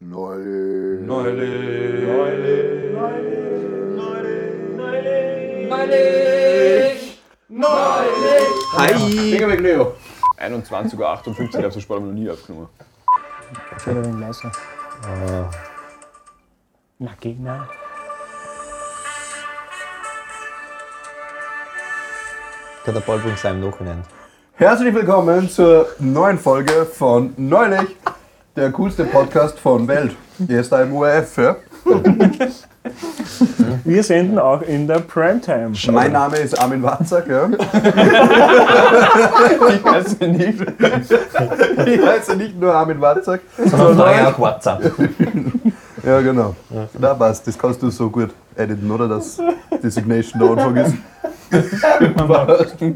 Neulich. Neulich. Hi. Finger weg, Leo. 21 Uhr 58, ich habe so spät noch nie aufgenommen. Wenig leiser. Na, geh nein. Kann der Ball übrigens sein im Nachhinein. Herzlich willkommen zur neuen Folge von Neulich, der coolste Podcast von Welt. Hier ist ein URF. Ja? Wir senden auch in der Primetime. Mein Name ist Armin Watzak. Ja? Ich weiß nicht. Ich heiße nicht nur Armin Watzak. Sondern auch WhatsApp. Ja, genau. Da passt. Das kannst du so gut editen, oder? Das Designation da Anfang ist.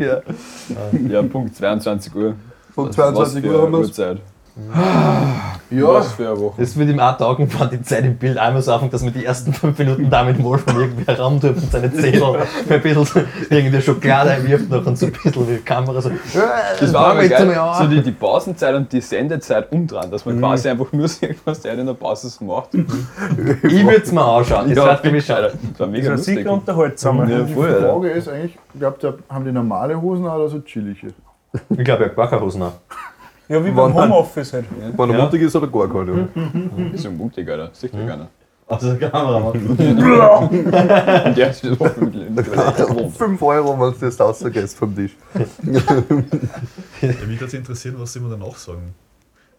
ja. Ja, Punkt 22 Uhr. Punkt Was 22 für Uhr haben wir Uhrzeit. Ja, Was für eine Woche. Das würde ihm auch taugen, wenn die Zeit im Bild einmal so anfängt, dass man die ersten fünf Minuten damit mal von irgendwer rammt und seine Zähne ein bisschen so irgendwie Schokolade wirft noch und so ein bisschen wie die Kamera so. Das war aber jetzt geil, so die, die Pausenzeit und die Sendezeit umdrehen, dass man quasi einfach nur sieht, was der in der Pause so macht. Ich würde es mir anschauen. Das wird nämlich schade. Das war mega Das war lustig. sicher unterhaltsamer. Ja, Die voll. Frage ist eigentlich, glaubt ihr, haben die normale Hosen oder so chillige? Ich glaube, er hat Quacherhosen an. Ja, wie Wann- beim Homeoffice halt. wenn er mutig ist oder gar keine. Das ist so mutig, Alter. Sieht ja keiner. Also der Kameramann. Und der ist so mit 5 Euro, wenn du das rausgehst vom Tisch. Ja, mich würde interessieren, was sie immer danach sagen.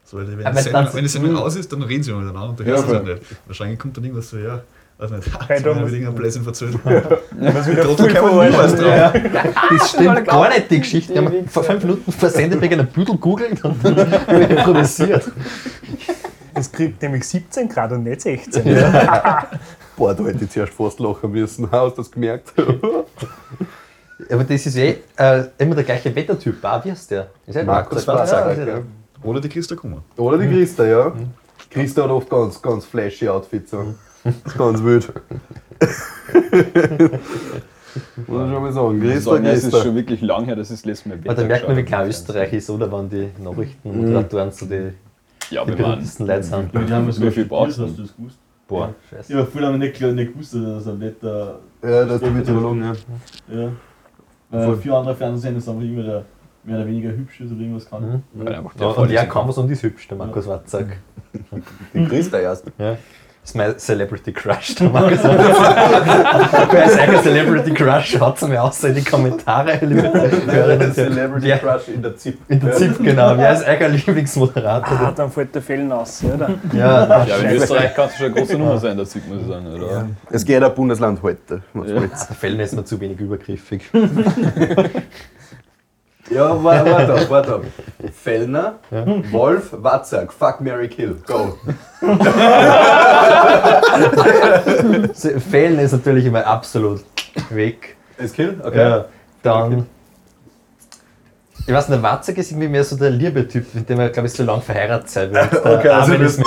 So, weil wenn, Aber die Sendung, das- wenn die Sendung aus ist, dann reden sie immer miteinander und du Ja, hörst es ja voll. nicht. Wahrscheinlich kommt dann irgendwas so, ja, weiß nicht, Hey, Thomas. wir wieder irgendeinen Blödsinn verzählt. Was wieder Trotzdem kann man drauf. Das stimmt gar nicht, die Geschichte. Wir haben vor fünf Minuten vor Sendebeginn einen Büdel googelt und dann improvisiert. Es kriegt nämlich 17 Grad und nicht 16. Boah, da hätte ich zuerst fast lachen müssen. Hast du das gemerkt? Aber das ist eh äh, immer der gleiche Wettertyp. Ah, wie heißt der? Ist ja Markus Ja, Watzak. ja ja. Oder die Christa Kummer. Oder die Christa, ja. Christa hat oft ganz, ganz flashy Outfits an. Das ist ganz wild. Muss ich schon mal sagen. Christa, Sagen, es ist schon wirklich lang her, das letzte Mal Aber da merkt man, wie habe. Österreich ist, oder? Wenn die Nachrichtenmoderatoren so die, Ja, die wir waren. berühmtesten Leute sind. Ja, die haben es Wie viel brauchst hast du? das gewusst? Boah, scheiße. Ja, viele haben nicht, klar- nicht gewusst, dass ein Wetter. Ja, das ist Meteorologen, ja. Ja. Weil viele andere Fernsehsender sind einfach immer der mehr oder weniger hübsch ist oder irgendwas kann. Einfach Ja, der und der ist. kann was und ist hübsch, der Markus Watzak. Die Christa erst. Ja. Das ist mein Celebrity Crush, der Markus Watzak. Wer ist eigentlich Celebrity Crush? Schaut es mir aus in die Kommentare, liebe Hörerinnen und Hörer. Wer- Crush in der ZIP. In der ZIP, genau. Wer ist euer Lieblingsmoderator? Ah, dann fällt der Fällen aus, oder? Ja, Ja, in Österreich kann es schon eine große Nummer sein, das sieht man so sagen, oder? Es geht ein Bundesland heute. Ja. der Fällen ist mir zu wenig übergriffig. Ja, warte, warte auf, warte auf. Fellner, Wolf, Watzak, Fuck, Mary Kill, go. Fällen ist natürlich immer absolut weg. Ist Kill? Okay. Ja, dann. Ich weiß nicht, Watzak ist irgendwie mehr so der Liebe-Typ, mit dem er, glaube ich, so lange verheiratet sein wird. Okay, also ist mir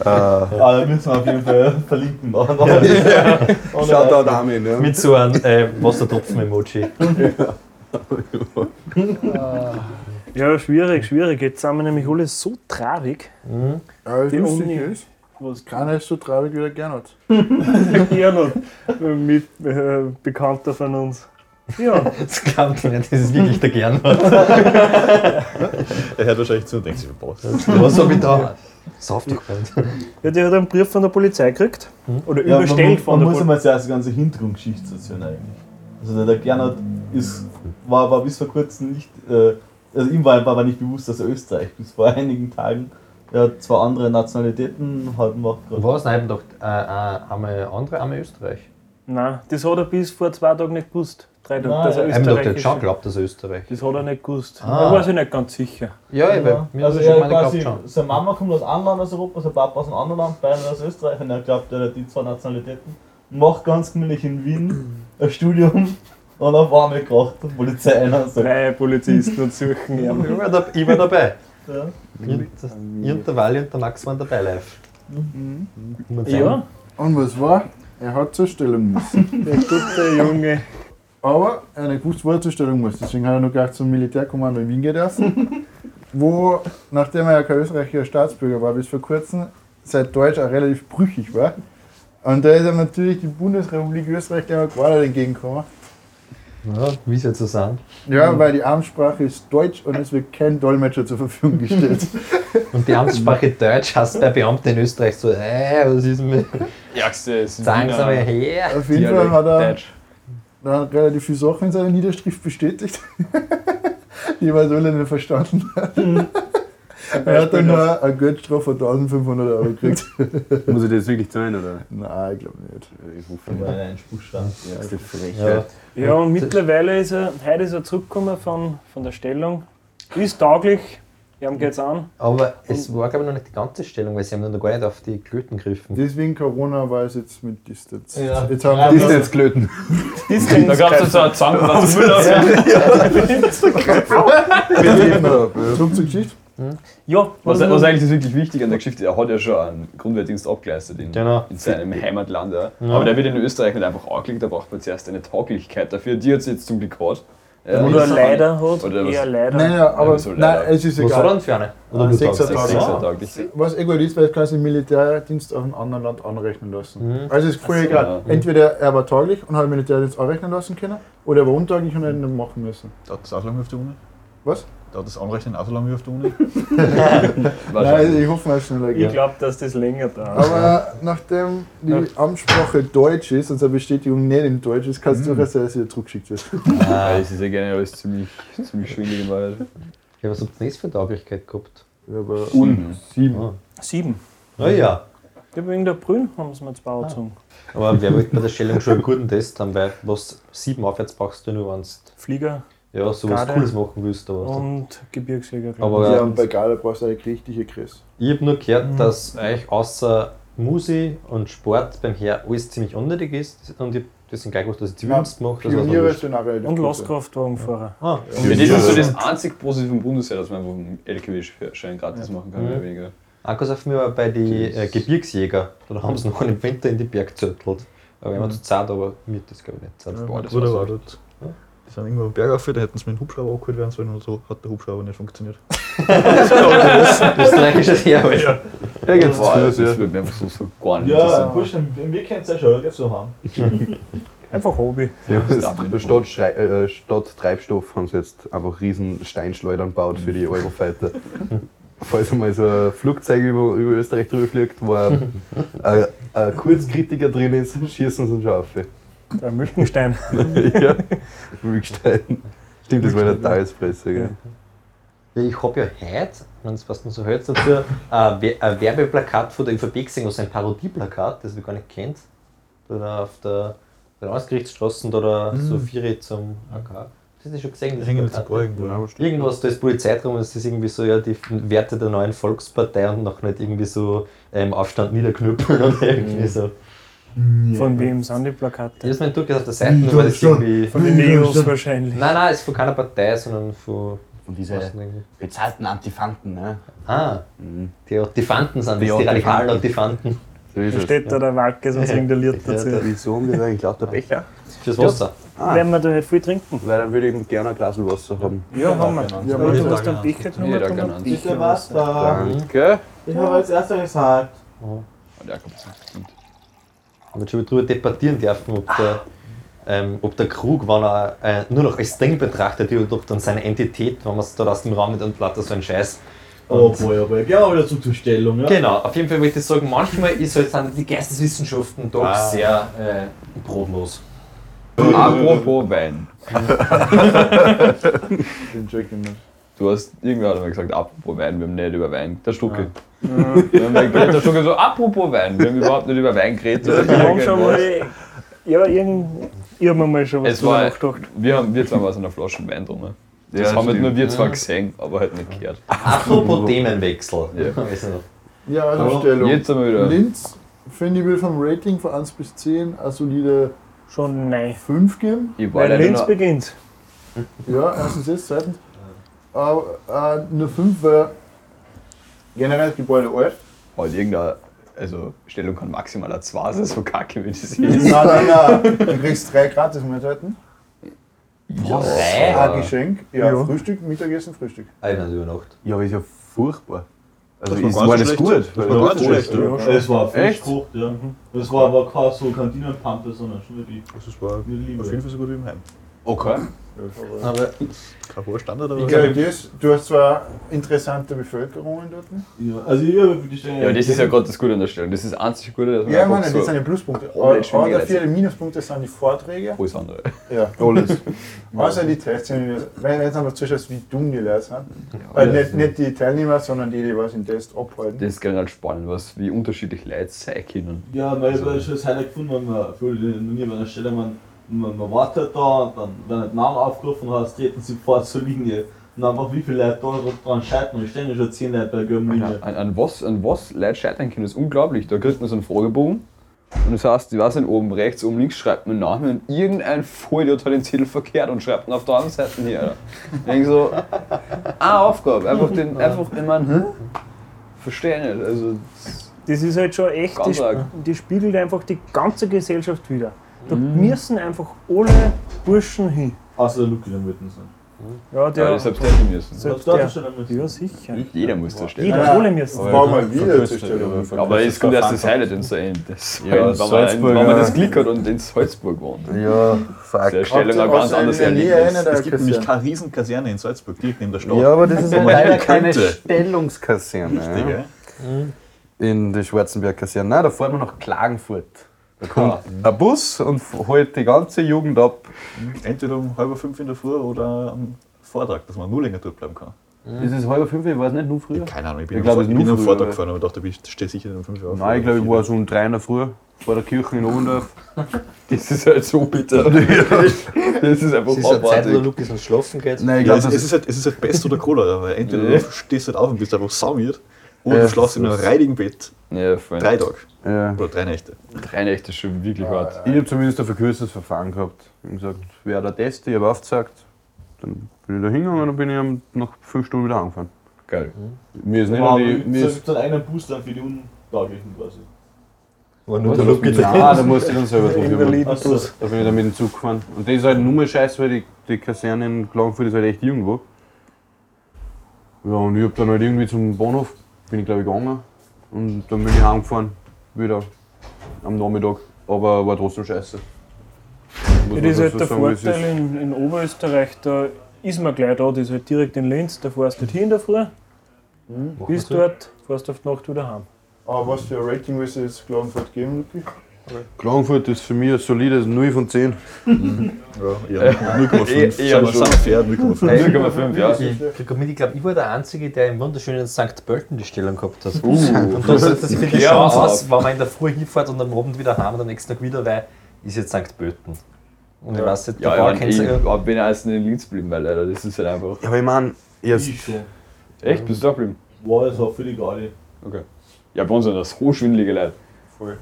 Aber da müssen wir auf jeden Fall verlinken. Machen. Shoutout Armin, ja. mit so einem äh, Wassertropfen-Emoji. Ja, schwierig, schwierig. Jetzt sind wir nämlich alle so traurig. Ja, das Die Uni. ist, Was keiner ist so traurig wie der Gernot. Gernot, mit äh, Bekannter von uns. Ja, Das glaubt man nicht, das ist wirklich der Gernot. Er hört wahrscheinlich zu und denkt sich, boah, Was hab ich da? Sauf doch nicht. ja, die hat einen Brief von der Polizei gekriegt. Oder Ja, man, überstellt man, von man der muss Polizei. einmal zuerst die ganze Hintergrundgeschichte erzählen eigentlich. Also der, der Gernot ist, war, war bis vor kurzem nicht, äh, also ihm war, war, war nicht bewusst, dass er Österreich bis vor einigen Tagen. Er hat zwei andere Nationalitäten, hat macht gerade. Was? Nein, doch äh, äh, einmal andere, einmal Österreich. Nein, das hat er bis vor zwei Tagen nicht gewusst. Drei Tage, Nein, dass er doch Österreich jetzt schon geglaubt, dass er Österreich Das hat er nicht gewusst. Ah. Da war ich nicht ganz sicher. Ja, ich Ja, mir also also schon meine quasi, schon. seine Mama kommt aus einem Land aus Europa, sein Papa aus einem anderen Land, beide aus Österreich und er glaubt, er hat die zwei Nationalitäten. Macht ganz gemütlich in Wien ein Studium und auf einmal kracht die Polizei ein und sagt, Drei Polizisten und suchen ihn. Ich war, da, ich war dabei. ja. Ich und der Wally und der Max waren dabei live. Man Ja, Und was war? Er hat zur Stellung müssen. der gute Junge. Aber er hat nicht gewusst, wo er zur Stellung muss. Deswegen hat er noch gleich zum Militärkommando in Wien dürfen. wo, nachdem er ja kein österreichischer Staatsbürger war, bis vor kurzem sein Deutsch auch relativ brüchig war. Und da ist ihm natürlich die Bundesrepublik Österreich gleich mal gerade entgegengekommen. Ja, wie soll es so sein? Ja, weil die Amtssprache ist Deutsch und es wird kein Dolmetscher zur Verfügung gestellt. Und die Amtssprache Deutsch heißt bei Beamten in Österreich so, äh, was ist mit. Ärgste ist Sagen Sie mal her. Auf jeden Fall hat er Deutsch. dann relativ viele Sachen in seiner Niederschrift bestätigt, die man so nicht verstanden hat. Er hat dann nur eine Geldstrafe von 1500 Euro gekriegt. Muss ich das wirklich zahlen, oder? Nein, ich glaube nicht. Ich nicht. man einen Spruchstand. Ärgste Frechheit. Ja. Ja, und mittlerweile ist er, heute ist er zurückgekommen von, von der Stellung. Ist tauglich, ihm geht's an. Aber es war, glaube ich, noch nicht die ganze Stellung, weil sie haben noch gar nicht auf die Klöten gegriffen. Deswegen Corona war es jetzt mit Distanz. Ja. Jetzt haben Ja, wir Ist jetzt Klöten. Da gab es so einen Müll aus. zurück zur Geschichte. Ja, Was, was eigentlich ist wirklich wichtig an der Geschichte, er hat ja schon einen Grundwehrdienst abgeleistet in, Genau. in seinem Heimatland. Ja. Aber der wird in Österreich nicht einfach angelegt, da braucht man zuerst eine Tauglichkeit dafür. Die hat es jetzt zum Glück gehabt. Ja, Oder ist- leider hat, Oder was? eher leider. Naja, aber wieso nein, leider? es ist Was war egal. dann für eine? Oder Ah, sechser sagst Tag. es. Sechs Ja. Jahre tauglich. Was gut ist, weil quasi Militärdienst auf einem anderen Land anrechnen lassen. Also ist voll so, egal. ja. Entweder er war tauglich und hat Militärdienst anrechnen lassen können, oder er war untauglich und hat ihn machen müssen. Dauert das auch so lange auf der Uni? Was? Dauert das Anrechnen auch so lange wie auf der Uni? Nein, ich hoffe, es schneller Ich geht. glaube, dass das länger dauert. Aber nachdem die Ja. Amtssprache Deutsch ist und seine Bestätigung nicht in Deutsch ist, kann es durchaus sein, dass sie wieder zurückgeschickt wird. Ja, das ist ja generell alles ziemlich, ziemlich schwierig in Wahrheit. Ja, was habt ihr denn für Tauglichkeit gehabt? Aber Mhm. sieben. Ah. Sieben. Ah ja. Ich habe wegen der Brünn haben sie mir zwei Ah. gezogen. Aber wer wollte bei der Stellung schon einen guten Test haben, weil was sieben aufwärts brauchst du nur, wenn Flieger du ja, sowas Garde. Cooles machen willst. Aber, und Gebirgsjäger. glaub aber Ja, ja, und bei Gala brauchst du eine richtige Chris. ich habe nur gehört, Mhm. dass euch außer Musik und Sport beim Heer alles ziemlich unnötig ist. Und ich habe deswegen gleich gewusst, dass ich Zivildienst mache. Das Pioniere sind auch. Und. Lastkraftwagenfahrer. Ah, Ja, das ist so das einzige Positive vom Bundesheer, dass man einfach einen LKW-Schein gratis machen kann, mehr oder weniger. Ankas auf mir war bei den äh, Gebirgsjäger. Da haben sie noch im Winter in die Berg gezöttelt. Aber wenn man zu Zeit, aber mir das glaube ich nicht Zeit. Ja, Boah, das Bruder war dort. Die sind irgendwo am Berg auf, da hätten sie mit dem Hubschrauber abgeholt werden sollen und so hat der Hubschrauber nicht funktioniert. Österreichisches Heer, halt. Ja, geht's Boah, zu, das ja. würde mir einfach so, so gar nicht Ja. Burschen, wir kennen es ja schon, geht's so haben. Einfach Hobby. Ja, das statt, Schrei äh, statt Treibstoff haben sie jetzt einfach riesen Steinschleudern gebaut für die Eurofighter. Falls einmal so ein Flugzeug über, über Österreich drüber fliegt, wo ein, ein, ein Kurzkritiker drin ist, schießen sie ihn schon auf. Der Mülkenstein. ja, Rückstein. Stimmt, das war eine Tagespresse. Gell? Ja, ich habe ja heute, wenn es was man so hört, dazu ein, We- ein Werbeplakat von der ÖVP gesehen, also ein Parodieplakat, das ihr gar nicht kennt. Da auf der, der Landesgerichtsstraße oder so vier zum AK. Das ist schon gesehen, das irgendwo. Irgendwas, da ist Polizei drum und es ist irgendwie so, ja, die Werte der neuen Volkspartei und noch nicht irgendwie so ähm, Aufstand niederknüppeln und irgendwie so. Von wem sind die Plakate? Das ist mein Druck auf der Seite, nur weil das irgendwie. Von den Neos wahrscheinlich. Nein, nein, ist von keiner Partei, sondern von. Von diesen bezahlten Antifanten. Ne? Ah, Mhm. die Ottifanten sind das, Die die radikalen. So ist Da es. steht da der Walke, sonst irgendein Lied Ja, dazu. der- Wieso haben wir eigentlich lauter Becher? Fürs Wasser. Ah, Werden wir da halt viel trinken? weil dann würde ich gerne ein Glas Wasser haben. Ja, haben wir. Ja, aber du hast einen Becher genommen. Kann ein einen. Becher Bitte was da? Danke. Ich habe als erster gesagt. Ja, kommt stimmt. Wir haben schon darüber debattieren dürfen, ob der, ähm, ob der Krug, wenn er äh, nur noch als Ding betrachtet wird, ob dann seine Entität, wenn man es dort aus dem Raum mit und lauter so ein Scheiß. Oh boy, oh boy. Wir wieder zu zur Stellung, ja? Genau, auf jeden Fall wollte ich sagen, manchmal ist halt, sind die Geisteswissenschaften doch Ah. sehr äh, brotlos. Apropos Wein. Den check ich nicht. Du hast, irgendwer hat einmal gesagt, apropos Wein, wir haben nicht über Wein. Der Stucke. Wir haben geredet, der Stucke so, apropos Wein, wir haben überhaupt nicht über Wein geredet. oder Wir haben schon mal. Ja, irgend. Ich habe mir mal schon was Es war, nachgedacht. wir, haben, wir zwei haben aus einer Flasche Wein drin. Ne? Das Ja, haben halt stimmt. nur wir zwar gesehen, aber halt nicht gehört. Apropos Themenwechsel. Ja. Ja, also Aber Stellung. Jetzt haben wir wieder. Linz, finde ich, will vom Rating von 1 bis 10 eine solide Schon nein. 5 geben. Ich war Weil Linz beginnt. Ja, erstens das, zweitens. Aber äh, nur 5, weil generell das Gebäude alt. halt irgendeine, also Stellung kann maximal ein 2 sein, so kacke wie das ist. Nein, nein, nein. Du kriegst drei gratis Mahlzeiten. Drei? Ein Geschenk, ja, Ja. Frühstück, Mittagessen, Frühstück. Einer über Nacht. Ja, aber ist ja furchtbar. Also Das war ist, war das gut? Das war ganz schlecht, ja. Ja. Es war frisch Echt? gekocht, ja. Das war aber keine so Kantinenpampe, sondern schon wirklich Also es war eine auf jeden Fall so gut wie im Heim. Okay. Aber Kein hoher Standard, aber Ich glaube, das, du hast zwar interessante Bevölkerungen dort. Ja, also ich habe die Stelle. Ja, das ist ja gerade das Gute an der Stelle. Das ist das einzig Gute, dass man Ja, ich meine, so das sind die Pluspunkte. Dafür die Minuspunkte sind die Vorträge. alles andere. Ja. Alles. Außer die Tests, wenn jetzt einmal zuschaust, wie dumm die Leute sind. Weil nicht, nicht die Teilnehmer, sondern die, die was im Test abhalten. Das ist generell spannend, was, wie unterschiedlich Leute sein können. Ja, weil ich habe schon das Highlight gefunden, wenn man für noch nie bei einer Stelle, man, man, man wartet da und dann werden nicht Namen aufgerufen hast, treten sie vor zur Linie. Und einfach wie viele Leute da dran scheitern. Ich stehen ja schon 10 Leute bei der gelben Linie. An, an, was, an was Leute scheitern können, ist unglaublich. Da kriegt man so einen Fragebogen und das heißt, ich weiß nicht, oben rechts, oben links schreibt man Namen und irgendein Vollidiot hat den Zettel verkehrt und schreibt ihn auf der anderen Seite hier. Ich denke so, eine Aufgabe, einfach den, einfach, ich meine, hä? Verstehe nicht. Also, das- Das ist halt schon echt, arg. die spiegelt einfach die ganze Gesellschaft wieder. Da Mhm. müssen einfach alle Burschen hin. Außer der Luki dann mitten sein. Ja, ja, der, das selbst hätte müssen. selbst der, stehen müssen. ja sicher. Jeder muss da stehen. Jeder, Ja. alle müssen. Das war mal wieder zur Stelle. Aber jetzt kommt erst das Highlight ins Ende. Das Ja, wenn man, Salzburg, wenn man ja. das Glück hat und in Salzburg wohnt. Ja, fuck. Der Stellung ein ganz der Nähe Erlebnis. der Es gibt nämlich keine Riesenkaserne in Salzburg, direkt neben der Stadt. Ja, aber das ist man leider keine. Stellungskaserne. Richtig, ja. gell? In der Schwarzenberg-Kaserne. Nein, da fährt man nach Klagenfurt. Da kommt ein Bus und holt die ganze Jugend ab. Entweder um halb fünf in der Früh oder am Vortrag, dass man nur länger dort bleiben kann. Ist es halb fünf? Ich weiß nicht, nur früher. Keine Ahnung, ich bin, Ich am, glaub, ich bin nur am aber- gefahren, aber ich dachte, ich stehe sicher um fünf Uhr auf. Nein, ich glaube, ich war so um drei in der Früh vor der Kirche in Oberndorf. Das ist halt so bitter. Das ist einfach es ist eine Zeit, wo der abartig. Lukas ins Schlafen geht. Nein, ich Ja, glaube, es, ist halt, es ist halt Pest oder Cholera, weil entweder Ja. du stehst halt auf und bist einfach saumiert oder Ja, du schlafst in einem reidigen Bett Ja, voll. drei Tage ja. oder drei Nächte. Drei Nächte ist schon wirklich hart. Ich habe zumindest ein verkürztes Verfahren gehabt. Ich habe gesagt, wer der Test, ich habe aufgezeigt. Dann bin ich da hingegangen und dann bin ich nach fünf Stunden wieder angefahren. Geil. Mir ist nicht an die. es Mir ist, dann einen Booster für die Untauglichen quasi. War nur der Lukas Nein, da musste ich dann selber drum kümmern. Achso. Da bin ich dann mit dem Zug gefahren. Und das ist halt nur mal scheiße, weil die, die Kaserne in Klagenfurt ist halt echt irgendwo. Ja, und ich hab dann halt irgendwie zum Bahnhof, bin ich glaube ich gegangen. Und dann bin ich heimgefahren, wieder am Nachmittag. Aber war trotzdem scheiße. Ja, das ist halt der sagen, Vorteil in, in Oberösterreich, da ist man gleich da, das ist halt direkt in Linz, da fährst du dort hin in der Früh, bist dort, fährst auf die Nacht wieder heim. Aber was für ein Rating willst du jetzt Klagenfurt geben, Luki? Klagenfurt ist für mich ein solides 0 von 10. Ja, eher 0,5. eher- eher Sind wir schon. sind fair, 0,5. 0,5, ja. Ich ich glaube, ich war der Einzige, der im wunderschönen St. Pölten die Stellung gehabt hat. und da sagt das finde ich Ja, schon aus, wenn man in der Früh hinfährt und am Abend wieder heim und am nächsten Tag wieder, weil ist jetzt St. Pölten. Und ich weiß nicht, Ja, Bauer ich, ich, ja. ich bin erst in Linz geblieben, weil Alter, das ist halt einfach. Ja, aber ich meine, jetzt. Ich schon. Echt? Bist du da geblieben? War es auch für die Gali. Okay. Ja, bei uns sind das so schwindelige Leute.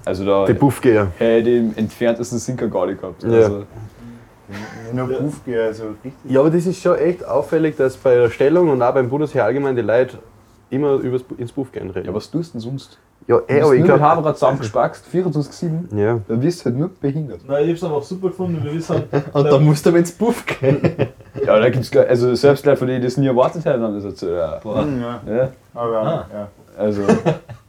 Also da Die Buffgeher. hätte ich im entferntesten Sinker gar nicht gehabt. Ja. Also, In der Buff gehe, also richtig. Ja, aber das ist schon echt auffällig, dass bei der Stellung und auch beim Bundesheer allgemein die Leute immer übers, ins Buff gehen reden. ja, was tust du denn sonst? ja, Du ey, aber bist ich nur mit glaube. Haberrad zusammengespackst, 24-7. Ja. Dann wirst du halt nur behindert. Nein, ich hab's einfach super gefunden. Wir wissen halt, Und da musst du aber ins Buff gehen. Ja, da gibt's gar, also selbst Leute, von denen das nie erwartet hätten, haben das erzählt. Ja. Hm, ja. Ja, Aber Ah. ja. also,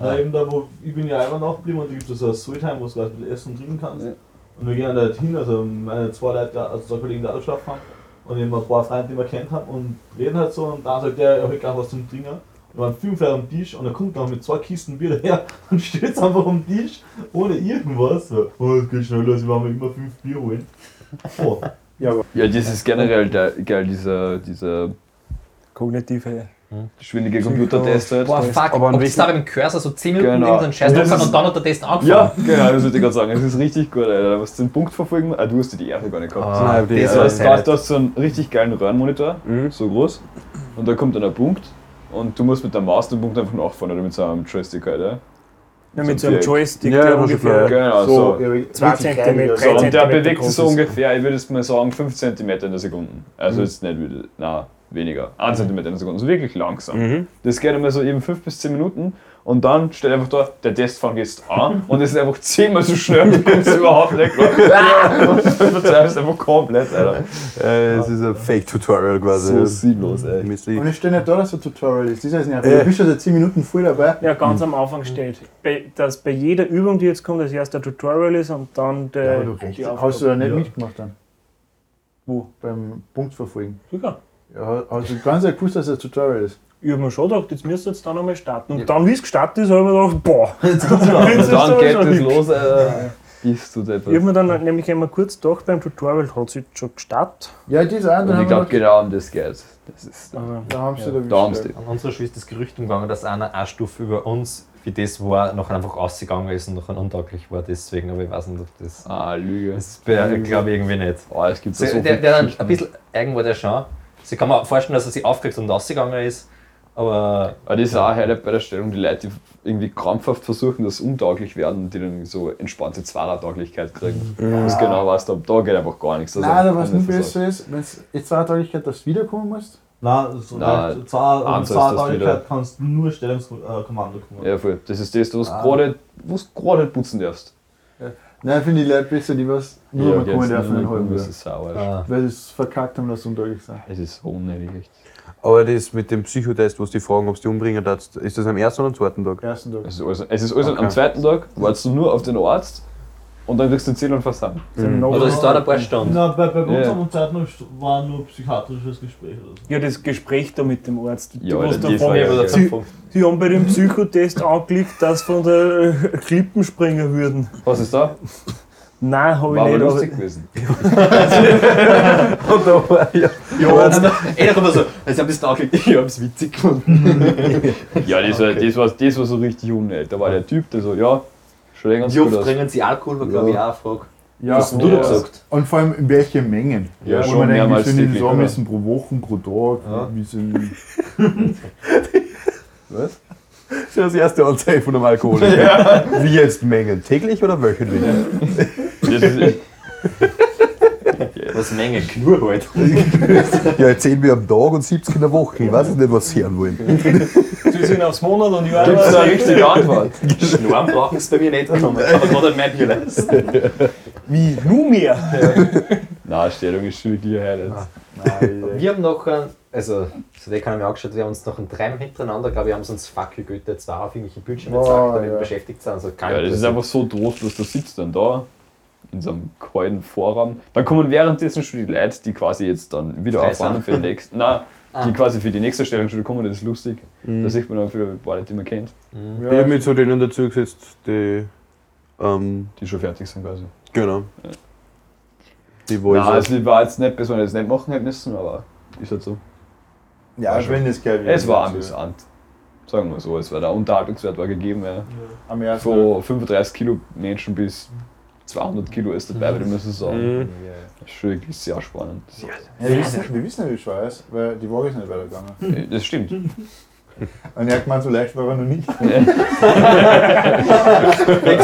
Na, eben da, wo ich bin ja einmal nachgeblieben und da gibt es so ein Sultheim, wo du gleich bisschen essen und trinken kannst. Ja. Und wir gehen da halt hin, also meine zwei Leute, also zwei Kollegen, die auch geschlafen haben und eben ein paar Freunde, die wir kennt haben und reden halt so und dann sagt der, er hat gleich was zum Trinken. Wir waren fünf Leute am Tisch und er kommt dann mit zwei Kisten Bier daher und steht einfach am Tisch ohne irgendwas. So, oh, es geht schnell los, wir haben immer fünf Bier holen. Oh, ja, ja, das ist generell der, geil, dieser, dieser Kognitive. Schwindige Computertest halt. Boah, fuck, Aber ob das da beim Cursor so 10 Minuten Genau. irgendeinen Scheiß drauf und dann hat der Test angefangen. Ja, genau, das würde ich gerade sagen. Es ist richtig gut, Alter. Da musst du den Punkt verfolgen. Ah, du hast die Ehre gar nicht gehabt. Ah, Nein, die- das Du das du hast, Highlight. du hast so einen richtig geilen Röhrenmonitor, Mhm. so groß. Und da kommt dann ein Punkt. Und du musst mit der Maus den Punkt einfach nachfahren oder mit so einem Joystick halt. Ja? Ja, mit So so einem ein Joystick, Ja, der ungefähr Genau, so. so, ja, zwei richtig Zentimeter, geil, drei So, und der bewegt sich so ungefähr, ich würde jetzt mal sagen, 5 cm in der Sekunde. Also Mhm. jetzt nicht wieder, na weniger. 1 cm in der Sekunde. Also wirklich langsam. Mhm. Das geht einmal so eben 5 bis 10 Minuten und dann steht einfach da, der Test fängt jetzt an und es ist einfach zehnmal so schnell, du kommst überhaupt nicht klar. Und du verzweifelst einfach komplett, Alter. Äh, es ist ein Fake-Tutorial quasi. So sinnlos, ey. Misslich. Und es steht nicht da, dass es ein Tutorial ist. Das heißt nicht, Ja. du bist schon seit 10 Minuten voll dabei. Ja, ganz am Anfang steht, bei, dass bei jeder Übung, die jetzt kommt, als erst der Tutorial ist und dann der. aber du die Hast du da nicht Ja. mitgemacht dann? Wo? Beim Punktverfolgen. Sicher. Ja, hast du ganz gewusst, dass es ein Tutorial ist? Ich habe mir schon gedacht, jetzt müsst ihr jetzt dann einmal starten. Und dann, wie es gestartet ist, habe ich mir gedacht, boah, jetzt Und ist dann geht das hübsch. los, Alter. Bist du Ich habe deppert. mir dann nämlich einmal kurz gedacht, beim Tutorial hat es jetzt schon gestartet. Ja, die ist auch. Und ich glaube, genau um das geht. Das ist Aber Da haben sie Ja, da da haben sie. An unserer Schule ist das Gerücht umgegangen, dass einer eine Stufe über uns wie das war, nachher einfach ausgegangen ist und nachher untauglich war. Deswegen, aber ich weiß nicht, ob das. Ah, Lüge. Das glaube ich irgendwie nicht. Oh, es gibt da So, so der, viele der dann ein bisschen irgendwo der schon. Sie kann mir vorstellen, dass er sich aufgeregt und ausgegangen ist. Aber Aber das ist auch heute bei der Stellung, die Leute, die irgendwie krampfhaft versuchen, dass sie untauglich werden, die dann so entspannte Zweiertauglichkeit kriegen. Mhm. Das genau weißt, da, da geht einfach gar nichts. Also, Nein, aber was kann nicht besser ist, wenn es jetzt zwei Tagigkeit, dass du wiederkommen musst. Nein, so Nein. Tagigkeit kannst du nur Stellungskommando kommen. Ja, voll. Das ist das, was Ah. gerade was gerade nicht putzen darfst. Nein, finde ich Leute besser, die was nur mal kommen jetzt dürfen nur in noch halben das ist sauer. äh, Weil sie es verkackt haben, dass sie untaglich sind. Es ist so unnötig. Aber das mit dem Psychotest, was die fragen, ob die umbringen darfst, ist das am ersten oder am zweiten Tag? Ersten Tag. Es ist alles, es ist alles Okay. am zweiten Tag, wartest du nur auf den Arzt und dann kriegst du Ziel und Versammlung. Mhm. oder es dauert ein paar Stunden. Na, bei, bei Ja. unserem Zeitpunkt war nur psychiatrisches Gespräch oder so. ja, das Gespräch da mit dem Arzt. Ja, was Alter, da das von- war ja. Sie, Sie haben bei dem Psychotest angeklickt, dass von der äh, Klippen springen würden. Was ist da? Nein, habe War ich nicht. lustig Aber gewesen. Und da war ja. Ja, einer kommt so, also ich habe das angeklickt, ich habe es witzig gefunden. Ja, das, war, das, war, das war so richtig unnötig. Da war der Typ, der so, ja, schon Wie gut oft aus. bringen sie Alkohol, war glaube ich auch eine Frage. Ja, Was hast du ja. gesagt? und vor allem in welchen Mengen. Ja, Wo schon man eigentlich so täglich, sagen oder? müssen, pro Woche, pro Tag, Ja. wie sind Was? Das ist das erste Anzeichen von einem Alkoholiker. Wie jetzt Mengen? Täglich oder wöchentlich? Das ist, Was Menge, Knur halt. Ja, 10 wir am Tag und 70 in der Woche. Ich weiß nicht, was sie hören wollen. Sie sind aufs Monat und Jahr. Gibt es da eine richtige Antwort? Schnorren brauchen sie bei mir nicht. Aber gerade mein Bier leisten. Wie? Nur mehr? Nein, Stellung ist schon wirklich ein Highlight. Wir haben noch, ein- also, so die kann ich mir angeschaut, wir haben uns noch ein dreimal hintereinander, glaube ich, haben sie uns Fuck you Goethe zwei auf irgendwelche Bildschirme Wow, gezeigt, damit wir ja. beschäftigt sind. Also kein Ja, das ist einfach so trostlos. Du sitzt dann da in so einem kalten Vorraum. Dann kommen währenddessen schon die Leute, die quasi jetzt dann wieder sind. für den nächsten. Nein, Ah. die quasi für die nächste Stellung schon kommen, das ist lustig. Da sieht man dann viele Leute, die man kennt, Ich habe mich zu denen dazu gesetzt, die. Ähm, die schon fertig sind quasi. genau. Die wo Nein, also ich war jetzt nicht, bis wir das nicht machen hätten müssen, aber ist halt so. Ja, wenn das geil Es war amüsant. Sagen wir so, es war der Unterhaltungswert war gegeben. Ja. Am ersten Von 35 Kilo Menschen bis 200 Kilo ist dabei, würde ich müssen sagen. Mhm. Das ist schon wirklich sehr spannend. Ja, wir, wissen, wir wissen ja, wie schwer es ist, weil die Waage ist nicht weitergegangen. Das stimmt. Und er hat gemeint, so leicht war er noch nicht.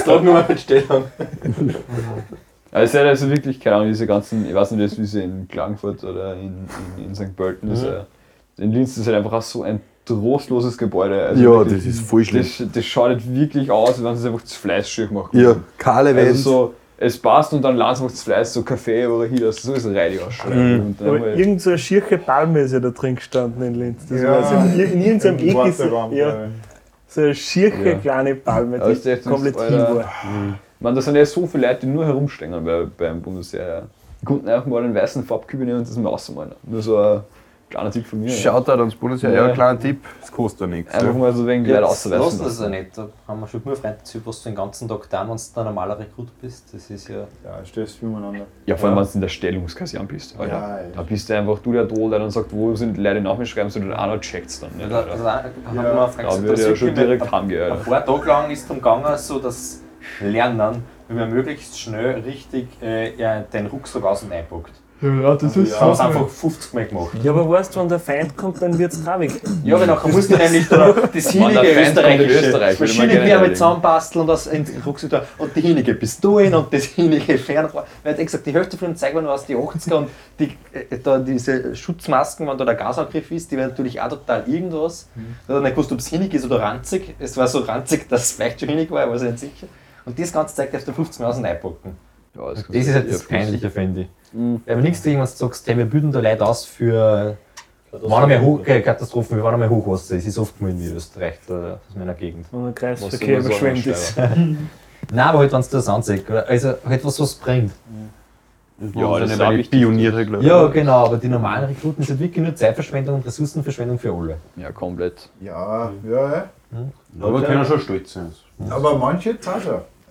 Tag nur mit Stellung. Es ist ja also wirklich, keine Ahnung, diese ganzen, ich weiß nicht, wie sie in Klagenfurt oder in, in, in St. Pölten ist. ja- In Linz ist halt einfach auch so ein trostloses Gebäude. Also Ja, wirklich, das ist voll schlimm. Das, das schaut halt wirklich aus, als wenn sie es einfach zu Fleiß schief machen. Ja, kahle Wände. Also so, es passt und dann lassen sie einfach zu Fleiß, so Kaffee oder hier, das so ist ein reidig ausschaut. Mhm. Aber irgend so eine schierche Palme ist ja da drin gestanden in Linz. Das Ja, war so in, in irgendeinem Eck. Warteraum, Ja, so eine schierche Ja. kleine Palme, die ist echt komplett hin war. Man, da sind ja so viele Leute, die nur herumstehen bei, beim Bundesheer. Die konnten einfach mal einen weißen Farbkübel nehmen und das mal rausmalen. Nur so ein kleiner Tipp von mir. ja. Schaut da ans Bundesheer. Ja, Ja. kleiner Tipp, es kostet ja nichts. Einfach mal so wegen Ja, Leute das auszuweisen. das ja nicht. Da haben wir schon genug Freunde erzählt, was du den ganzen Tag da, wenn du ein normaler Rekrut bist. Das ist ja. Ja, stehst du umeinander. Ja, vor allem, Ja. wenn du in der Stellungskaserne bist. Alter. Ja, ja. Da bist du einfach du der Toll, der dann sagt, wo sind die Leute nach mir schreiben, so der einer checkt's dann. Nicht, Da, Alter. also, haben Ja, wir mal Da ich ja schon direkt heimgehen. Ein paar Tage lang ist es darum gegangen, so dass Lernen, wie man möglichst schnell richtig äh, ja, den Rucksack aus und einpackt. Ja, das ist haben es einfach 50 Mal gemacht. Ja, aber weißt du, wenn der Feind kommt, dann wird es traurig. Ja, weil nachher musst du nämlich da das hinige österreichische Österreich, mit erleben. zusammenbasteln und das in da und die hinige Pistolen und das hinige Fernrohr. Weil eh gesagt, die Hälfte von dem Zeug war nur aus den 80er und die, äh, da diese Schutzmasken, wenn da der Gasangriff ist, die werden natürlich auch total irgendwas. Da hat er nicht gewusst, ob es hinig ist oder ranzig. Es war so ranzig, dass es vielleicht schon hinig war, ich weiß nicht sicher. Und das ganze Zeug darfst du 15 Mal einpacken. Ja, das, Das ist halt das Peinliche, finde ich. Weil nichts gegen was du sagst, hey, wir bilden da Leute aus für einmal Hoch äh, Katastrophen, wir waren einmal Hochwasser. Es ist oft mal in Österreich, da, aus meiner Gegend. Wenn der Kreisverkehr überschwemmt ist. Nein, aber halt, wenn es das anzeigt. Also halt was, was bringt. Ja, das eine wichtig. Pioniere, glaube ich. Ja, genau, aber die normalen Rekruten sind wirklich nur Zeitverschwendung und Ressourcenverschwendung für alle. Ja, komplett. Ja, ja, ja. Aber wir können schon stolz sein. Aber manche zahlen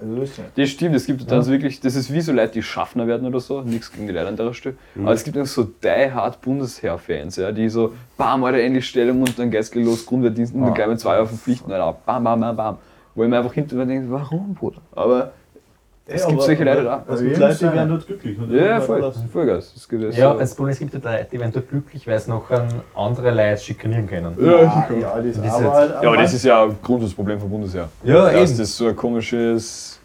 schon. Also das ist ja. Das stimmt, es gibt dann so wirklich, das ist wie so Leute, die Schaffner werden oder so, nichts gegen die Leute an der Stelle. Aber es gibt auch so die hard Bundesheer-Fans, ja, die so, bam, Alter, endlich Stellung und dann geht's los, Grundwehrdienst und dann gleich mit zwei auf verpflichten, Alter, bam, bam, bam, bam. Wo ich mir einfach hinterher denke, warum, Bruder? Aber es gibt solche Leute da. Also die Leute die werden dort glücklich. Und Ja, voll, das- Vollgas. Das geht Ja, so. das Problem es gibt ja Leute, die werden dort glücklich, weil es noch andere Leute schikanieren können. Ja, ja, das Das ist ja, aber das ist ja ein Grundsatzproblem vom Bundesheer. Ja, dass eben. das so ein komisches,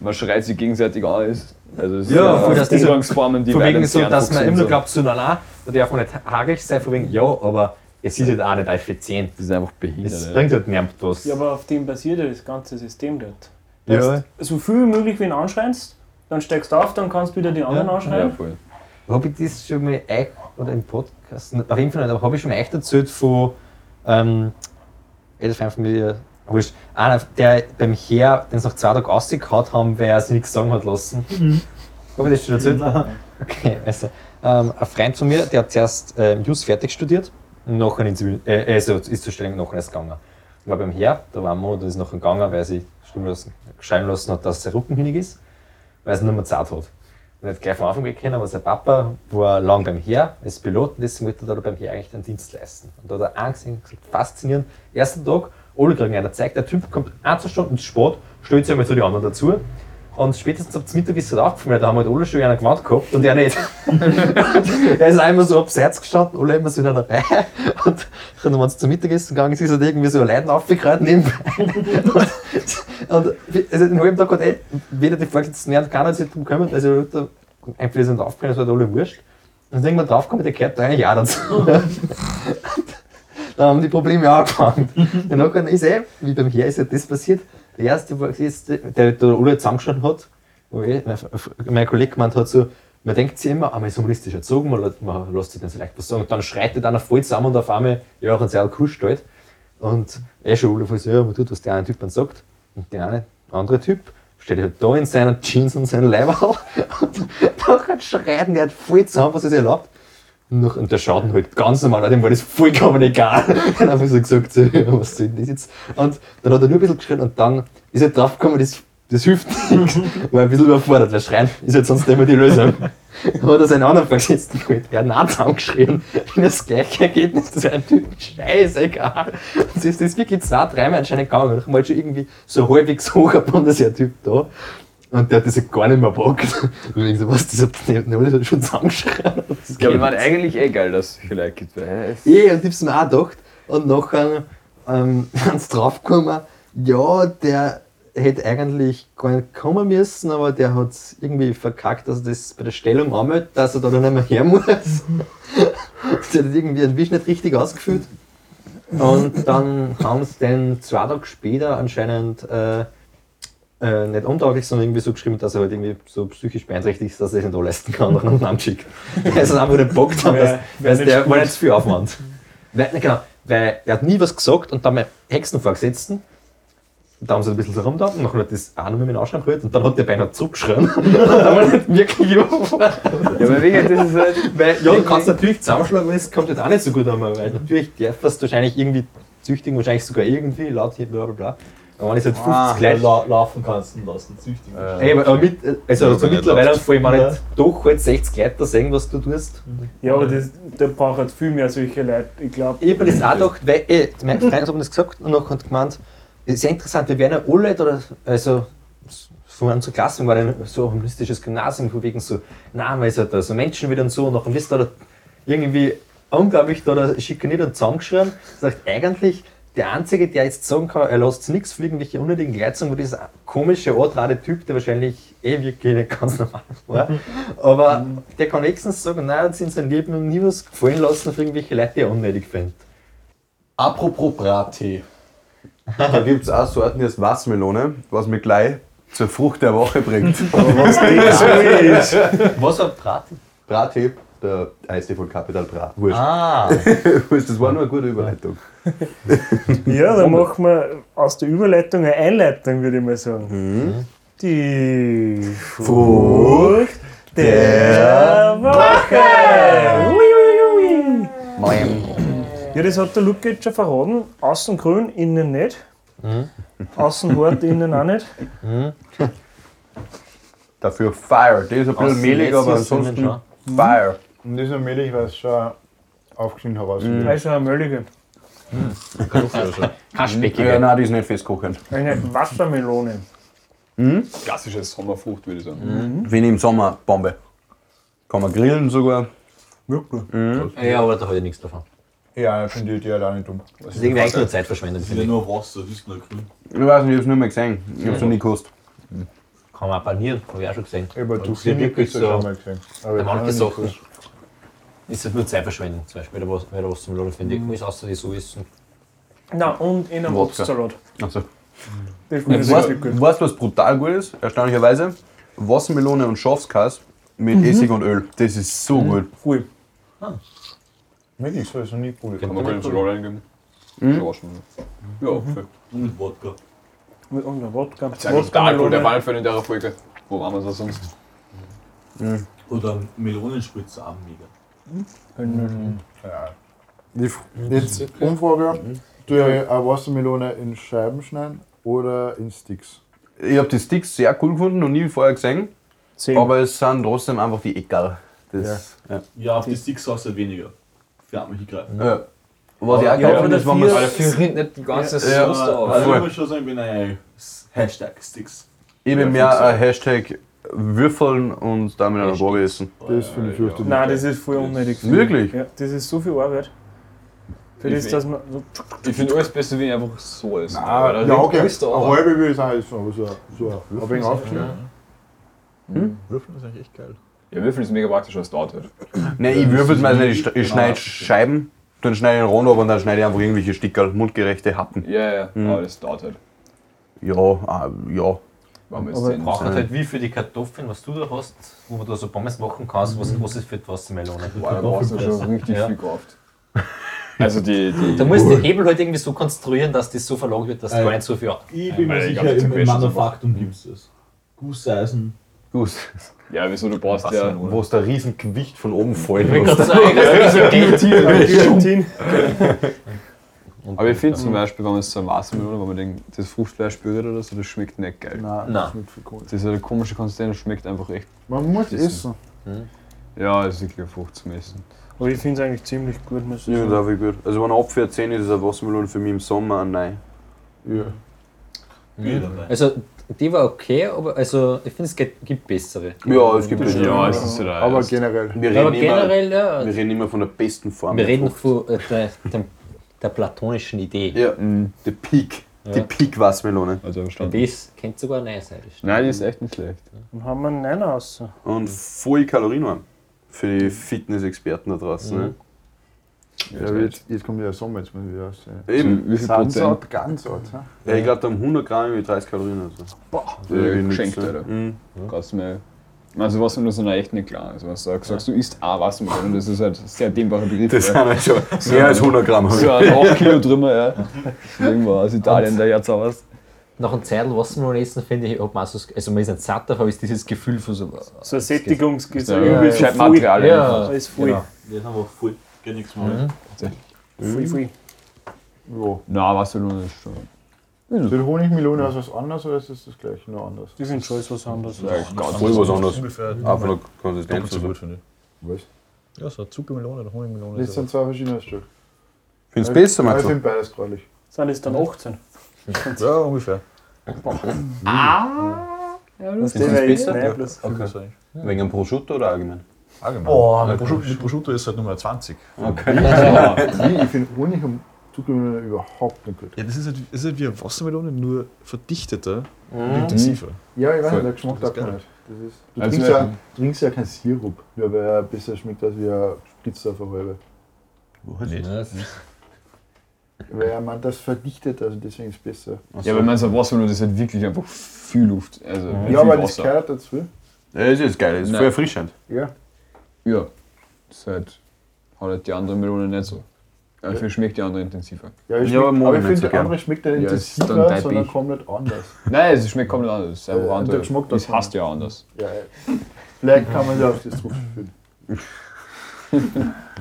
man schreit sich gegenseitig an ist. Also es Ja, ist voll, dass diese- Umgangsformen, die Von wegen so, dass man immer glaubt, so, na, na, da darf man nicht hagelig sein, von wegen, ja, aber es ist halt auch nicht effizient. Das ist einfach behindert. Es ja. bringt halt niemand was. Ja, aber auf dem basiert ja das ganze System dort. Ja. Du so viel wie möglich wen anschreinst, dann steigst du auf, dann kannst du wieder die anderen Ja, anschreien. voll. Habe ich das schon mal euch, oder im Podcast, auf jeden Fall nicht, aber habe ich schon mal echt erzählt von ähm, Edelfeinfamilie, wurscht, einer, der beim Heer, den nach zwei Tagen rausgehauen haben, weil er sich nichts sagen hat lassen. Habe ich das schon erzählt? Okay, also ähm, ein Freund von mir, der hat zuerst ähm, Jus fertig studiert und nachher in Zivil, äh, also ist zur Stellung nachher erst gegangen. War beim Heer, da war ein Monat und ist nachher gegangen, weil er sich schreiben lassen, schreiben lassen hat, dass sein Rücken hinig ist, weil er nicht mehr Zeit hat. Und er hat gleich von Anfang an kennen, aber sein Papa war lang beim Heer als Pilot und deswegen wollte er da beim Heer eigentlich einen Dienst leisten. Und da hat er angesehen, gesagt, faszinierend, ersten Tag, alle kriegen einer zeigt, der Typ kommt ein, zwei Stunden spät, stellt sich einmal zu den anderen dazu. Und spätestens ab Mittag ist er aufgefallen, da haben halt alle schon einer gewartet gehabt und er nicht. er ist einmal so abseits gestanden, alle immer so in einer Reihe. Und dann, wenn es zum Mittagessen gegangen ist, ist er irgendwie so Leuten aufgekreuzt nebenbei. Und, und also den halben Tag hat eh weder die Vorgesetzten mehr, keiner sich darum gekümmert, also einfach sind aufgegangen, es war alle wurscht. Und dann irgendwann draufgekommen, der gehört da eigentlich auch dazu. Dann haben die Probleme angefangen. Dann ist eh, wie beim Heer ist ja das passiert. Der erste, war der der alle zusammengeschaut hat, wo eh, mein, mein Kollege gemeint hat, so, man denkt sich immer, einmal ist humoristisch erzogen, man, lässt- man lässt sich dann so leicht was sagen. Und dann schreitet einer voll zusammen und auf einmal, ja, und sehr kuscht halt. Und er schon alle voll so, ja, man tut, was der eine Typ dann sagt. Und der eine, andere Typ steht halt da in seinen Jeans und seinem Leiberl und nachher schreit er hat voll zusammen, was sich erlaubt. Und nach- Und der schaut ihn halt ganz normal an, dem war das vollkommen egal. Er hat einfach so gesagt, so, was soll denn das jetzt? Und dann hat er nur ein bisschen geschrien und dann ist er draufgekommen, das, das hilft nichts. War ein bisschen überfordert, weil schreien ist halt sonst immer die Lösung. Dann hat er seinen anderen Vorgesetzten geholt, der hat nah zusammengeschrien. Und das gleiche Ergebnis, das wäre ein Typ scheißegal. Und es ist das wirklich zwei, dreimal anscheinend gegangen. Dann war schon irgendwie so halbwegs hoher Bundesheer-Typ da. Und der hat das gar nicht mehr gepackt. Und ich so, was, das hat die haben alle schon zusammengeschrien. Das Ja, ich meine, eigentlich eh geil, dass es Leute gibt. Es Eh, und ich hab's mir auch gedacht. Und nachher ähm, sind sie draufgekommen, ja, der hätte eigentlich gar nicht kommen müssen, aber der hat irgendwie verkackt, dass er das bei der Stellung anmeldet, dass er da dann nicht mehr her muss. der hat irgendwie den Wisch nicht richtig ausgefüllt. Und dann haben sie den zwei Tage später anscheinend äh, äh, nicht untauglich, sondern irgendwie so geschrieben, dass er halt irgendwie so psychisch beeinträchtigt ist, dass er sich nicht leisten kann, nach einem Namen schickt. Also einfach nicht Bock Wer- weil weil der war nicht zu viel Aufwand. Weil, ne, genau, weil er hat nie was gesagt und dann mein Hexenvorgesetzten, da haben sie ein bisschen so rumgetan und dann hat das auch noch mit mir Ausschlag geholt und dann hat der beinahe zurückgeschrien. und dann war nicht wirklich. Ja, aber wegen das ist halt. Weil, ja, du kannst natürlich zusammenschlagen, aber es kommt halt auch nicht so gut an, weil natürlich darfst du wahrscheinlich irgendwie züchtigen, wahrscheinlich sogar irgendwie, laut hier, bla bla bla. Aber wenn ich halt 50 Ah, la laufen kannst du lassen, züchtigen. Ey, aber, mit, also Ja, so wenn er mittlerweile läuft. vor allem Ja. nicht doch halt 60 Leute da sehen, was du tust. Ja, aber das, da braucht halt viel mehr solche Leute. Ich glaube, Ich habe das auch gedacht, weil eh, mein Freund hat mir das gesagt und nachher hat gemeint, das ist sehr interessant, wir werden ja alle, da, also so an so Klassen war ein so ein holistisches Gymnasium, von wegen so, na, man ist halt da so Menschen wieder und so, und dann bist du da irgendwie unglaublich da, da schikaniert und zusammengeschrien. Sagt eigentlich, der Einzige, der jetzt sagen kann, er lässt nichts fliegen, welche unnötigen Gleitungen, wo dieser komische, ortrade Typ, der wahrscheinlich eh wirklich nicht ganz normal war, aber der kann wenigstens sagen, nein, hat sich in seinem Leben noch nie was gefallen lassen auf irgendwelche Leute, die er unnötig findet. Apropos Brattee. Da gibt es auch Sorten, die heißt Wassermelone, was mich gleich zur Frucht der Woche bringt. Was. Was hat Braten? Brattee, der Eistee von Capital Bra. Wurscht. Ah, Wurscht, Das war nur eine gute Überleitung. Ja, dann machen wir aus der Überleitung eine Einleitung, würde ich mal sagen. Die Frucht der Woche. Ui, ui, ui. Ja, das hat der Luke jetzt schon verraten. Außen grün, innen nicht. Außen hart, innen auch nicht. Dafür Fire. Der ist ein bisschen mehlig, aber ansonsten Fire. Und das ist ein Milch, weil es schon aufgeschnitten heraus Das ist eine Möllige. kein Speckige. Ja, nein, die ist nicht festkochend. Eine Wassermelone. Klassische Sommerfrucht, würde ich sagen. Wenn im Sommer Bombe. Kann man grillen sogar. Wirklich? Ja, aber da habe ich nichts davon. Ja, ich finde die Idee halt auch nicht dumm. Das ist irgendwie eigentlich nur Zeitverschwendung, Das ist finde ja ich. nur Wasser, das ist nur grün. Ich weiß nicht, ich hab's nur mal gesehen. Ich hab's noch nie gekostet. Kann man auch panieren, habe ich auch schon gesehen. Ich habe Und du das ist wirklich so so, schon mal gesehen. Aber ich manche Sachen nicht ist es nur Zeitverschwendung, zum Beispiel bei der Was- bei der Wassermelone, finde ich. Alles außer die so ist. Na, und in einem Wodka. Obstsalat. Also, Das finde ich weißt richtig gut. weißt du, was brutal gut ist? Erstaunlicherweise. Wassermelone und Schafskas mit Essig und Öl. Das ist so gut. Voll. Wirklich, so ist noch nie probiert. Kann man gut in Salat eingeben. Mhm. Ja, schon. Ja, okay. Und Wodka. Mit einer Wodka. Das ist ja total cool, der. Waldfall in der Folge. Wo waren wir so sonst? Oder Melonenspritzer auch mega. Ja. Die Jetzt Umfrage: Du eine Wassermelone in Scheiben schneiden oder in Sticks? Ich habe die Sticks sehr cool gefunden, noch nie vorher gesehen. Zehn. Aber es sind trotzdem einfach die egal. Das, ja. Ja, auf die Sticks hast du halt weniger. Für mich greifen. Ja. Was ich auch Ja, geil finde, ist, wenn man Weil dafür rinnt nicht die ganze Ja. Soße da Also ich muss schon sagen, ich bin ein Hashtag Sticks. ich bin mehr ein Hashtag Würfeln und damit einer Waage essen. Das finde ich fürchterlich. Nein, das ist voll unnötig. Wirklich? ich. Ja, das ist so viel Arbeit. Für Ich das, find- dass man so Ich finde alles besser, wie einfach so ist. Ah, da ja, okay. Eine halbe will ich sagen, ist aber so, so ein wenig aufgeschnitten. Würfeln ist eigentlich echt geil. Ja, Würfel ist mega praktisch als dort halt. Nein, ich würfel es meistens nicht. Ich, ich schneide Scheiben, dann schneide ich einen Rund ab und dann schneide ich einfach irgendwelche Stickerl, mundgerechte Happen. Ja, ja, aber das dauert halt. Ja, ah, ja. Ist Aber Braucht halt wie für die Kartoffeln, was du da hast, wo du so Pommes machen kannst, was, was ist für die Wassermelone? Boah, da brauchst du schon richtig Ja. viel gekauft. Also die, die Da musst du den Hebel halt irgendwie so konstruieren, dass das so verlagert wird, dass du Äh, gar nicht so viel. Ich bin mir Weil ich sicher, im, im Manufaktum gibt es das. Gusseisen. Gut. Ja, wieso du brauchst ja. Wo es der Riesengewicht von oben Ich fällt. will gerade sagen, das ist Guillotine. Aber ich finde zum Beispiel, wenn man so ein Wassermelone, wenn man den, das Fruchtfleisch berührt oder so, das schmeckt nicht geil. Nein, Nein. das schmeckt viel ist eine komische Konsistenz, schmeckt einfach echt. Man muss Essen. essen. Ja, das ist wirklich eine Frucht zum Essen. Aber ich finde es eigentlich ziemlich gut, muss ich Ja, wie gut. Also wenn er ab 14 ist, ist eine Wassermelone für mich im Sommer ein Nein. Ja. Dabei. Also, die war okay, aber also, ich finde, es gibt, bessere. Ja, es gibt es. stimmt. Ja, es ist ja Aber generell. Wir Aber reden, immer, generell, ja. wir reden immer von der besten Form. Wir reden von äh, der, der, platonischen Idee. Ja, die Peak. Die Ja. Peak Wassermelone. Also das könnte sogar neu sein. das. Nein, die ist echt nicht schlecht. Dann haben wir einen Neiner raus. Und voll kalorienarm. Für die Fitness-Experten da draußen. Ne? Ja, jetzt, jetzt kommt ja der Sommer, jetzt muss ich wieder aussehen. Eben. Wie viel Ganz Prozent? ganz hä? Ja, ich glaube, da haben 100 Gramm mit 30 Kalorien. Also. Boah, geschenkt? Alter. Mhm. Kannst du mir. Also was nur so eine echt nicht klar. Also was du sagst, sagst du isst A Wassermelone, das ist halt ein sehr dehnbarer Begriff. Das sind ja. halt schon mehr als 100 Gramm. so ein 8 Kilo drüber, ja. Irgendwo aus Italien, der jetzt aus. Nach einem Zeitl Wassermelone essen, finde ich, hat man auch so, also man ist ein satt, aber ist dieses Gefühl von so. So ein Sättigungsgefühl. Ja, übel so. Material Ja. Ist voll. Genau. Die haben auch voll. Geht nichts mehr. Mhm. Voll, voll. Ja. Na, Wassermelone ist schon. Sieht Honigmelone aus was anderes oder ist das das gleiche, nur anders? Ich finde schon ist was anderes. Ja, ganz Voll was anderes. Ungefähr Auch von der doppelt Konsistenz. so gut, finde Was? ich. Ja, so eine Zuckermelone oder Honigmelone. Das ist sind zwei verschiedene Stück. Findest du besser, Ich Max? finde beides traulich. Sind es dann 18? ja, ungefähr. Das Ist das jetzt besser? Okay. Wegen einem Prosciutto oder allgemein? Allgemein. Boah, Mit Prosciutto, mit Prosciutto ist halt Nummer 20. Ich, ich finde Honig Zuckermelone überhaupt nicht gut. Ja, das ist halt, das ist halt wie eine Wassermelone, nur verdichteter Mhm. und intensiver. Ja, ich weiß nicht, der Geschmack Das ist taugt mir geil. nicht. Das ist, du, Also trinkst ja, trinkst ja keinen Sirup, nur weil er besser schmeckt als wie ein Spritzer auf eine halbe. Weil er meint, das verdichtet, also deswegen ist es besser. Ja, aber man sagt Wassermelone, das ist halt wirklich einfach viel Luft. Also Ja, viel aber das gehört dazu. Ja, das ist geil, das ist Nein. voll erfrischend. Ja. Ja. Das ist halt, hat halt die andere Melone nicht so. Dafür schmeckt die andere intensiver. Ja, ich Ja, schmeckt, mag aber ich ich finde, so der gern. andere schmeckt Ja, ist intensiver, dann sondern komplett anders. Nein, es schmeckt komplett anders. Einfach Äh, anders. der Geschmack das davon. hasst ja anders. Ja, ja. vielleicht kann man ja auf das zurückführen.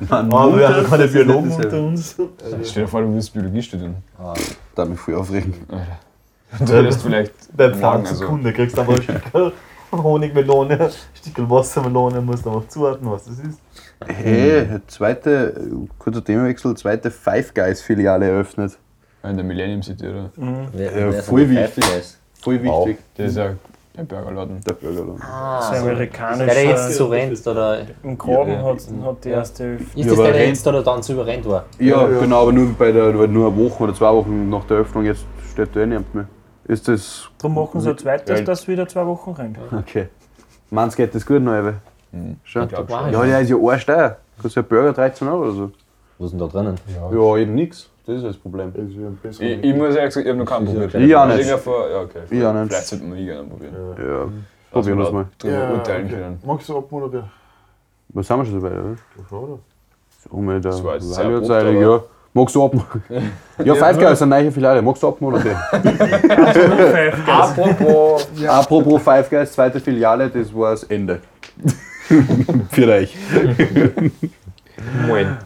Man, Aber wir haben keine Biologen unter uns. Stell dir vor, du willst Biologie studieren. Da mich voll aufregen. Du hättest vielleicht. Beim Pflanzenkunde kriegst du aber Stückel Honigmelone, ein Stückel Wassermelone, musst du einfach zuordnen, was das ist. Hey, zweite, kurzer Themawechsel, zweite Five Guys Filiale eröffnet. In der Millennium City, oder? Wer, Ja, wer ist voll wichtig. Five Guys? Voll wichtig. Das ist ja ein Burgerladen. Der Burgerladen. Ah, Das ist der amerikanischer. der jetzt so rennt, oder? Im Korben Ja, ja. hat, hat die erste Ist Ja, das aber der, der jetzt oder dann so überrennt war? Ja, ja. genau, aber nur bei der, nur eine Woche oder zwei Wochen nach der Öffnung, jetzt steht da eh niemand mehr. Ist das. Darum machen sie ein zweites, Ja. dass wieder zwei Wochen rennt. Okay. Meinst geht das gut, Neuwe? Mhm. Schon? Ich glaub Wow. schon. Ja, der ist ja arschsteuer. Kostet ein Burger 13 Euro oder so. Was ist denn da drinnen? Ja, eben nix. Das ist das Problem. Das ist ja ein Ich, ich muss ehrlich sagen, ich habe noch keinen Das probiert. ja Ich nicht. hab vor- Ja, okay. Ich auch nicht. Vielleicht sollten wir gerne probieren. Ja, probieren wir es mal. Drüber Ja, urteilen okay. können. Magst du abmoderieren? Was sind wir schon so weit, oder? So mit der Das war jetzt sehr Halbjahrzeit, abrupt, ja. Magst du abmachen? Ja, Five Guys, eine neue Filiale. Magst du abmoderieren? Apropos. Apropos Five Guys, zweite Filiale, das war das Ende. Für euch. Moin.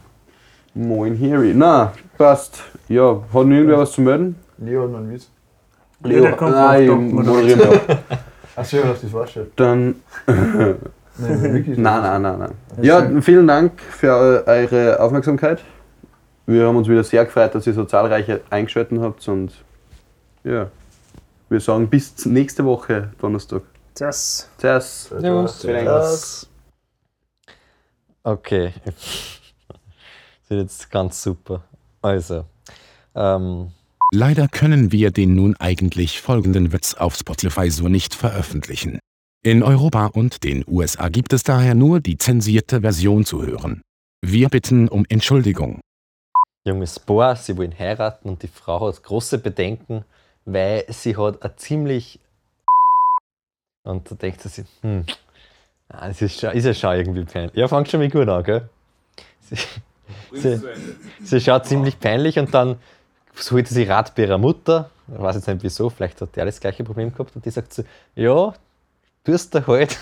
Moin, Harry. Na, passt. Ja, hat noch irgendwer was zu melden? Leon und Wies. Ja, der kommt Nein, noch, ich doch, moderiere noch. Achso, ja, das war schon. Dann. Nein. Nein, nein, nein. Ja, vielen Dank für eu- eure Aufmerksamkeit. Wir haben uns wieder sehr gefreut, dass ihr so zahlreiche eingeschaltet habt und ja, wir sagen bis nächste Woche Donnerstag. Das. Tschüss. Das. Okay. Das wird jetzt ganz super. Also, ähm, Leider können wir den nun eigentlich folgenden Witz auf Spotify so nicht veröffentlichen. In Europa und den USA gibt es daher nur die zensierte Version zu hören. Wir bitten um Entschuldigung. Junges Paar, sie wollen heiraten und die Frau hat große Bedenken, weil sie hat ein ziemlich und da denkt sie sich, hm, ah, das ist, schon, ist ja schon irgendwie peinlich. Ja, fängt schon mal gut an, gell? Sie, sie, sie schaut ziemlich peinlich und dann holt sie Rat bei ihrer Mutter, ich weiß jetzt nicht wieso, vielleicht hat der das gleiche Problem gehabt und die sagt so, ja, tust du halt,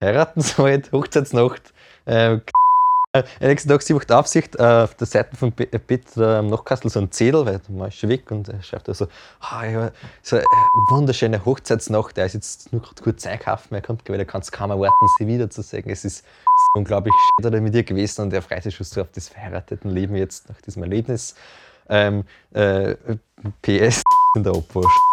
heiraten sie halt, Hochzeitsnacht, äh, nächsten Tag, sie macht Aufsicht äh, auf der Seite von äh, Peter am Nachkastel so ein Zettel, weil der Mann ist schon weg und er schreibt da so, ah, ja, so eine wunderschöne Hochzeitsnacht, er ist jetzt nur gerade kurz einkaufen, er kommt, weil er kann es kaum erwarten, sie wiederzusehen. Es ist unglaublich schön mit ihr gewesen und er freut sich schon so auf das verheirateten Leben jetzt nach diesem Erlebnis. Ähm, äh, PS in der Abwasch.